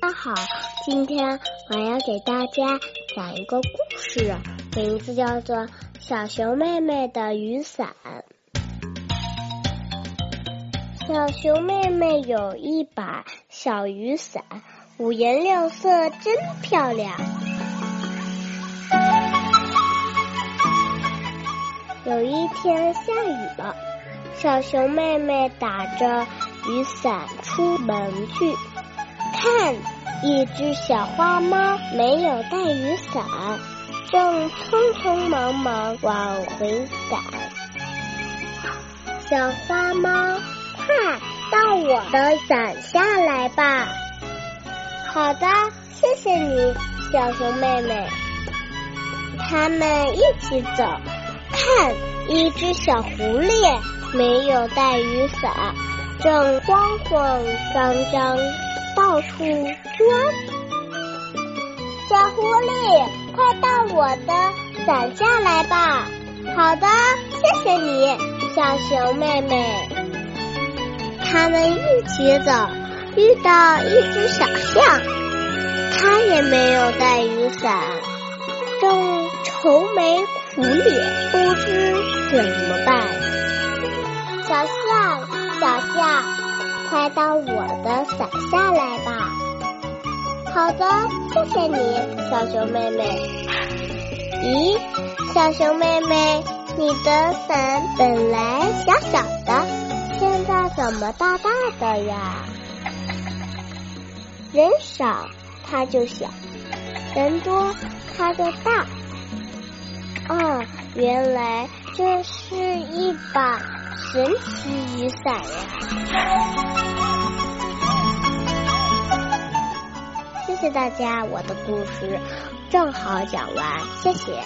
大家好，今天我要给大家讲一个故事，名字叫做《小熊妹妹的雨伞》。小熊妹妹有一把小雨伞，五颜六色，真漂亮。有一天下雨了，小熊妹妹打着雨伞出门去，看，一只小花猫没有带雨伞，正匆匆忙忙往回赶。小花猫，快到我的伞下来吧！好的，谢谢你，小熊妹妹。他们一起走。看，一只小狐狸没有带雨伞，正慌慌张张到处钻。小狐狸，快到我的伞下来吧！好的，谢谢你，小熊妹妹。他们一起走，遇到一只小象，它也没有带雨伞，正愁眉。苦脸，不知怎么办。小象，快到我的伞下来吧。好的，谢谢你，小熊妹妹。咦，小熊妹妹，你的伞本来小小的，现在怎么大大的呀？人少它就小，人多它就大。哦，原来这是一把神奇雨伞呀！谢谢大家，我的故事正好讲完，谢谢。